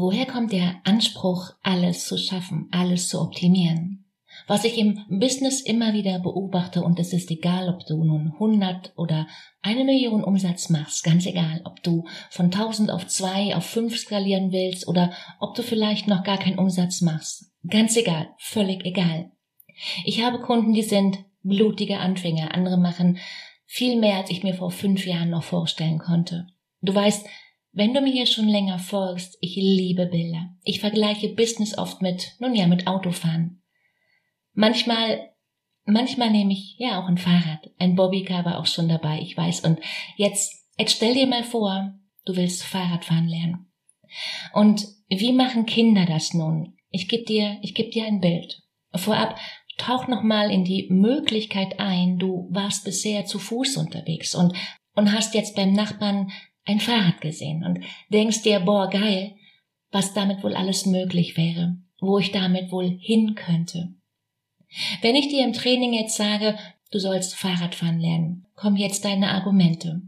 Woher kommt der Anspruch, alles zu schaffen, alles zu optimieren? Was ich im Business immer wieder beobachte, und es ist egal, ob du nun 100 oder eine Million Umsatz machst, ganz egal, ob du von 1000 auf 2, auf 5 skalieren willst oder ob du vielleicht noch gar keinen Umsatz machst. Ganz egal, völlig egal. Ich habe Kunden, die sind blutige Anfänger, andere machen viel mehr, als ich mir vor fünf Jahren noch vorstellen konnte. Du weißt, wenn du mir hier schon länger folgst, ich liebe Bilder. Ich vergleiche Business oft mit, nun ja, mit Autofahren. Manchmal, manchmal nehme ich ja auch ein Fahrrad. Ein Bobbycar war auch schon dabei, ich weiß. Und jetzt, jetzt stell dir mal vor, du willst Fahrradfahren lernen. Und wie machen Kinder das nun? Ich gebe dir, ich gebe dir ein Bild. Vorab tauch noch mal in die Möglichkeit ein, du warst bisher zu Fuß unterwegs und und hast jetzt beim Nachbarn ein Fahrrad gesehen und denkst dir, boah, geil, was damit wohl alles möglich wäre, wo ich damit wohl hin könnte. Wenn ich dir im Training jetzt sage, du sollst Fahrradfahren lernen, kommen jetzt deine Argumente.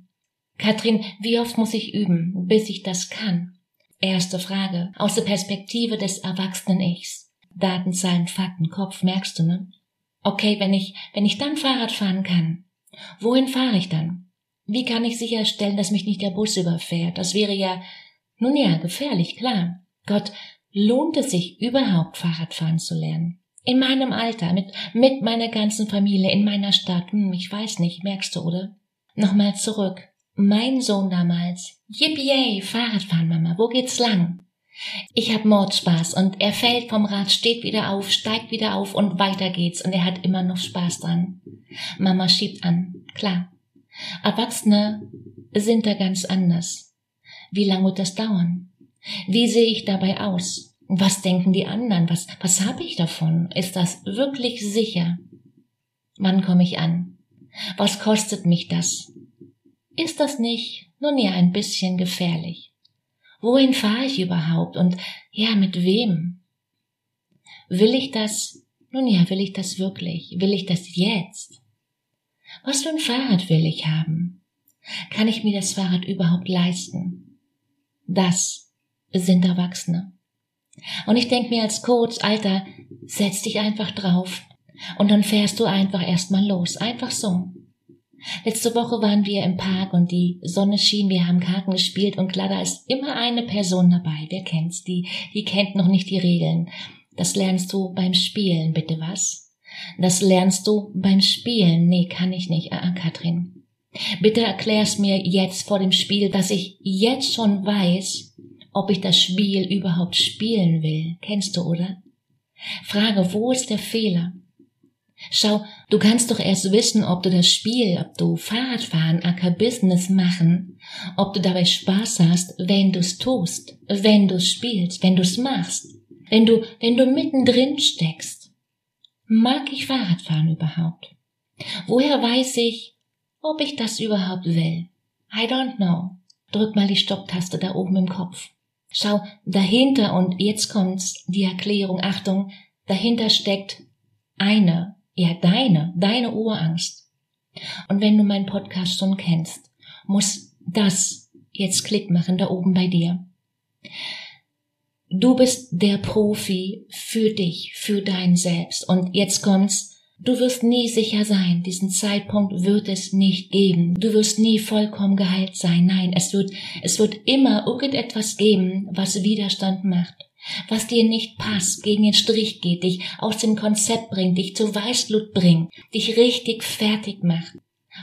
Katrin, wie oft muss ich üben, bis ich das kann? Erste Frage, aus der Perspektive des erwachsenen Ichs. Daten, Zahlen, Fakten, Kopf, merkst du, ne? Okay, wenn ich, wenn ich dann Fahrrad fahren kann, wohin fahre ich dann? Wie kann ich sicherstellen, dass mich nicht der Bus überfährt? Das wäre ja, nun ja, gefährlich, klar. Gott, lohnt es sich überhaupt Fahrradfahren zu lernen? In meinem Alter, mit, mit meiner ganzen Familie, in meiner Stadt, hm, ich weiß nicht, merkst du, oder? Nochmal zurück. Mein Sohn damals. Yippie, Fahrradfahren, Mama, wo geht's lang? Ich hab Mordspaß und er fällt vom Rad, steht wieder auf, steigt wieder auf und weiter geht's und er hat immer noch Spaß dran. Mama schiebt an, klar. Erwachsene sind da ganz anders. Wie lange wird das dauern? Wie sehe ich dabei aus? Was denken die anderen? Was, was habe ich davon? Ist das wirklich sicher? Wann komme ich an? Was kostet mich das? Ist das nicht, nun ja, ein bisschen gefährlich? Wohin fahre ich überhaupt und ja, mit wem? Will ich das, nun ja, will ich das wirklich? Will ich das jetzt? Was für ein Fahrrad will ich haben? Kann ich mir das Fahrrad überhaupt leisten? Das sind Erwachsene. Und ich denke mir als Coach, Alter, setz dich einfach drauf. Und dann fährst du einfach erstmal los. Einfach so. Letzte Woche waren wir im Park und die Sonne schien, wir haben Karten gespielt und klar, da ist immer eine Person dabei. Wer kennt's? Die, die kennt noch nicht die Regeln. Das lernst du beim Spielen, bitte was? Das lernst du beim Spielen. Nee, kann ich nicht. Ah, Katrin. Bitte erklär's mir jetzt vor dem Spiel, dass ich jetzt schon weiß, ob ich das Spiel überhaupt spielen will. Kennst du, oder? Frage, wo ist der Fehler? Schau, du kannst doch erst wissen, ob du das Spiel, ob du Fahrradfahren, Acker Business machen, ob du dabei Spaß hast, wenn du's tust, wenn du's spielst, wenn du's machst, wenn du, wenn du mittendrin steckst. Mag ich Fahrradfahren überhaupt? Woher weiß ich, ob ich das überhaupt will? I don't know. Drück mal die Stopptaste da oben im Kopf. Schau, dahinter, und jetzt kommt's, die Erklärung, Achtung, dahinter steckt eine, ja deine, deine Urangst. Und wenn du meinen Podcast schon kennst, muss das jetzt Klick machen da oben bei dir. Du bist der Profi für dich, für dein Selbst. Und jetzt kommt's, Du wirst nie sicher sein, diesen Zeitpunkt wird es nicht geben. Du wirst nie vollkommen geheilt sein. Nein, es wird, es wird immer irgendetwas geben, was Widerstand macht, was dir nicht passt, gegen den Strich geht, dich aus dem Konzept bringt, dich zu Weißblut bringt, dich richtig fertig macht.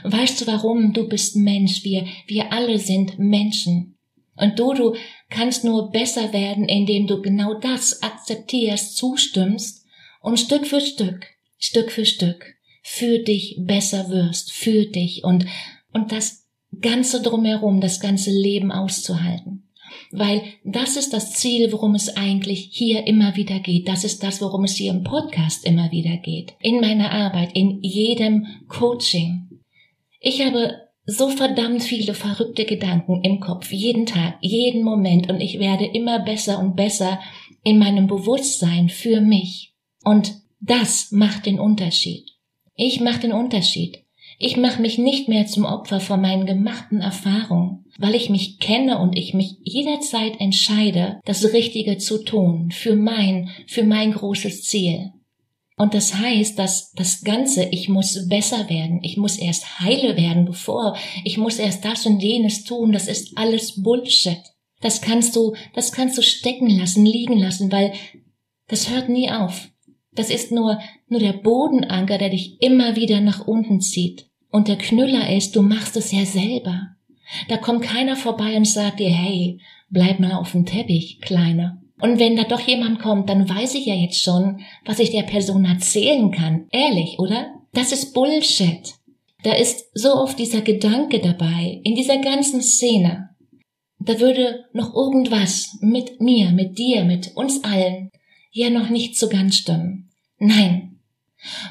Weißt du warum? Du bist Mensch. Wir, wir alle sind Menschen. Und du, du kannst nur besser werden, indem du genau das akzeptierst, zustimmst und Stück für Stück, Stück für Stück für dich besser wirst, für dich und, und das Ganze drumherum, das ganze Leben auszuhalten. Weil das ist das Ziel, worum es eigentlich hier immer wieder geht. Das ist das, worum es hier im Podcast immer wieder geht. In meiner Arbeit, in jedem Coaching. Ich habe so verdammt viele verrückte Gedanken im Kopf, jeden Tag, jeden Moment, und ich werde immer besser und besser in meinem Bewusstsein für mich. Und das macht den Unterschied. Ich mache den Unterschied. Ich mache mich nicht mehr zum Opfer von meinen gemachten Erfahrungen, weil ich mich kenne und ich mich jederzeit entscheide, das Richtige zu tun für mein, für mein großes Ziel. Und das heißt, dass das Ganze, ich muss besser werden, ich muss erst heile werden, bevor, ich muss erst das und jenes tun, das ist alles Bullshit. Das kannst du, das kannst du stecken lassen, liegen lassen, weil das hört nie auf. Das ist nur, nur der Bodenanker, der dich immer wieder nach unten zieht. Und der Knüller ist, du machst es ja selber. Da kommt keiner vorbei und sagt dir, hey, bleib mal auf dem Teppich, Kleiner. Und wenn da doch jemand kommt, dann weiß ich ja jetzt schon, was ich der Person erzählen kann. Ehrlich, oder? Das ist Bullshit. Da ist so oft dieser Gedanke dabei, in dieser ganzen Szene. Da würde noch irgendwas mit mir, mit dir, mit uns allen ja noch nicht so ganz stimmen. Nein.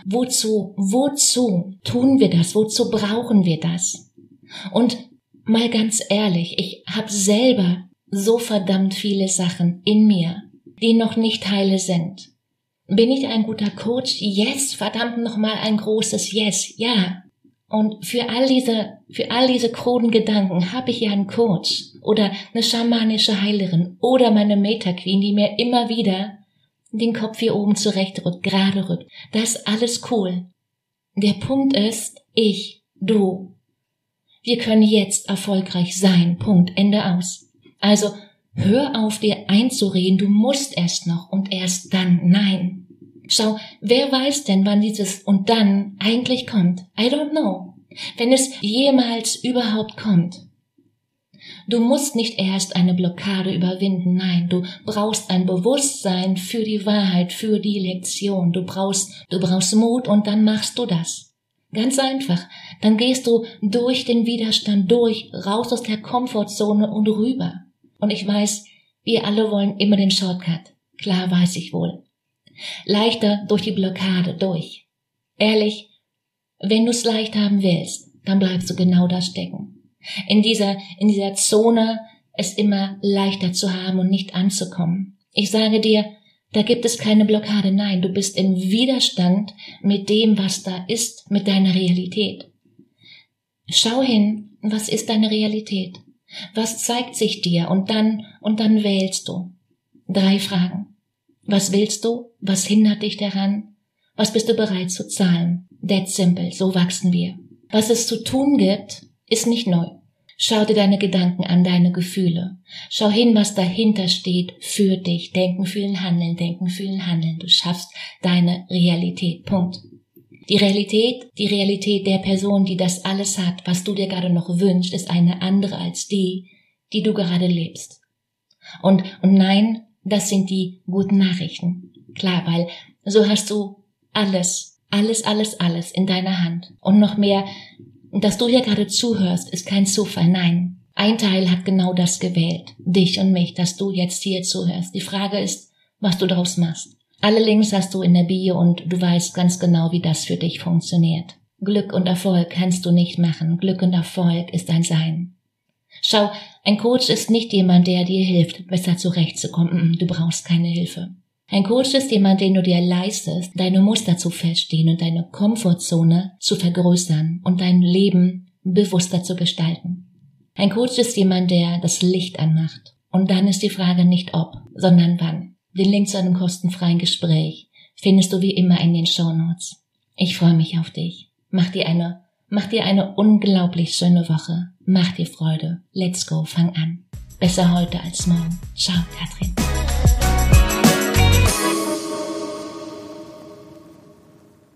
Wozu, wozu tun wir das? Wozu brauchen wir das? Und mal ganz ehrlich, ich habe selber so verdammt viele Sachen in mir, die noch nicht heile sind. Bin ich ein guter Coach? Yes, verdammt nochmal ein großes Yes, ja. Und für all diese, für all diese kruden Gedanken habe ich ja einen Coach oder eine schamanische Heilerin oder meine Meta Queen, die mir immer wieder den Kopf hier oben zurecht rückt, gerade rückt. Das ist alles cool. Der Punkt ist, ich, du. Wir können jetzt erfolgreich sein. Punkt. Ende aus. Also hör auf dir einzureden, du musst erst noch und erst dann. Nein. Schau, wer weiß denn, wann dieses und dann eigentlich kommt? I don't know. Wenn es jemals überhaupt kommt. Du musst nicht erst eine Blockade überwinden, nein, du brauchst ein Bewusstsein für die Wahrheit, für die Lektion. Du brauchst, du brauchst Mut und dann machst du das. Ganz einfach. Dann gehst du durch den Widerstand durch, raus aus der Komfortzone und rüber. Und ich weiß, wir alle wollen immer den Shortcut. Klar weiß ich wohl. Leichter durch die Blockade durch. Ehrlich, wenn du es leicht haben willst, dann bleibst du genau da stecken. In dieser, in dieser Zone es immer leichter zu haben und nicht anzukommen. Ich sage dir, da gibt es keine Blockade. Nein, du bist im Widerstand mit dem, was da ist, mit deiner Realität. Schau hin, was ist deine Realität? Was zeigt sich dir? Und dann, und dann wählst du. Drei Fragen. Was willst du? Was hindert dich daran? Was bist du bereit zu zahlen? That simple. So wachsen wir. Was es zu tun gibt, ist nicht neu. Schau dir deine Gedanken an, deine Gefühle. Schau hin, was dahinter steht für dich. Denken, fühlen, handeln, denken, fühlen, handeln. Du schaffst deine Realität. Punkt. Die Realität, die Realität der Person, die das alles hat, was du dir gerade noch wünschst, ist eine andere als die, die du gerade lebst. Und, und nein, das sind die guten Nachrichten. Klar, weil so hast du alles, alles, alles, alles in deiner Hand. Und noch mehr, dass du hier gerade zuhörst, ist kein Zufall, nein. Ein Teil hat genau das gewählt, dich und mich, dass du jetzt hier zuhörst. Die Frage ist, was du daraus machst. Alle Links hast du in der Bio und du weißt ganz genau, wie das für dich funktioniert. Glück und Erfolg kannst du nicht machen. Glück und Erfolg ist ein Sein. Schau, ein Coach ist nicht jemand, der dir hilft, besser zurechtzukommen. Du brauchst keine Hilfe. Ein Coach ist jemand, den du dir leistest, deine Muster zu feststehen und deine Komfortzone zu vergrößern und dein Leben bewusster zu gestalten. Ein Coach ist jemand, der das Licht anmacht. Und dann ist die Frage nicht ob, sondern wann. Den Link zu einem kostenfreien Gespräch findest du wie immer in den Show Notes. Ich freue mich auf dich. Mach dir eine, mach dir eine unglaublich schöne Woche. Mach dir Freude. Let's go, fang an. Besser heute als morgen. Ciao, Katrin.